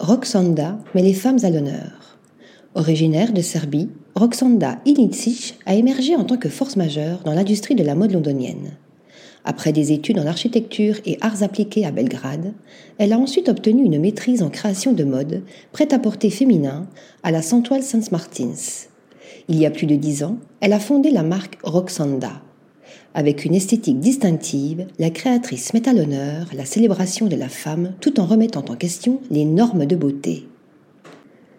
Roxanda met les femmes à l'honneur. Originaire de Serbie, Roxanda Ilicic a émergé en tant que force majeure dans l'industrie de la mode londonienne. Après des études en architecture et arts appliqués à Belgrade, elle a ensuite obtenu une maîtrise en création de mode, prêt-à-porter féminin, à la Santoile Saint Martins. Il y a plus de dix ans, elle a fondé la marque Roxanda. Avec une esthétique distinctive, la créatrice met à l'honneur la célébration de la femme tout en remettant en question les normes de beauté.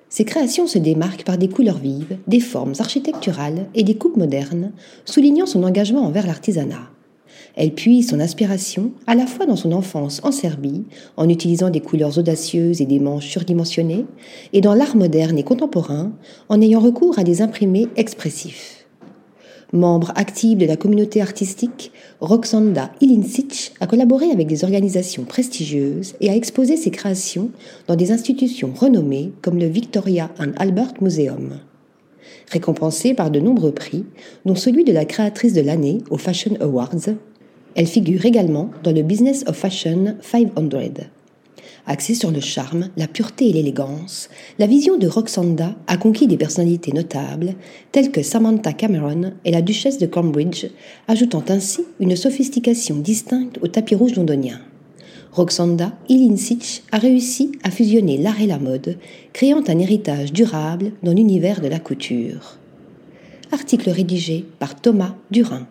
Ses créations se démarquent par des couleurs vives, des formes architecturales et des coupes modernes, soulignant son engagement envers l'artisanat. Elle puise son inspiration à la fois dans son enfance en Serbie, en utilisant des couleurs audacieuses et des manches surdimensionnées, et dans l'art moderne et contemporain, en ayant recours à des imprimés expressifs. Membre active de la communauté artistique, Roxanda Ilincic a collaboré avec des organisations prestigieuses et a exposé ses créations dans des institutions renommées comme le Victoria and Albert Museum. Récompensée par de nombreux prix, dont celui de la créatrice de l'année aux Fashion Awards, elle figure également dans le Business of Fashion 500. Axée sur le charme, la pureté et l'élégance, la vision de Roxanda a conquis des personnalités notables telles que Samantha Cameron et la duchesse de Cambridge, ajoutant ainsi une sophistication distincte au tapis rouge londonien. Roxanda Ilincic a réussi à fusionner l'art et la mode, créant un héritage durable dans l'univers de la couture. Article rédigé par Thomas Durin.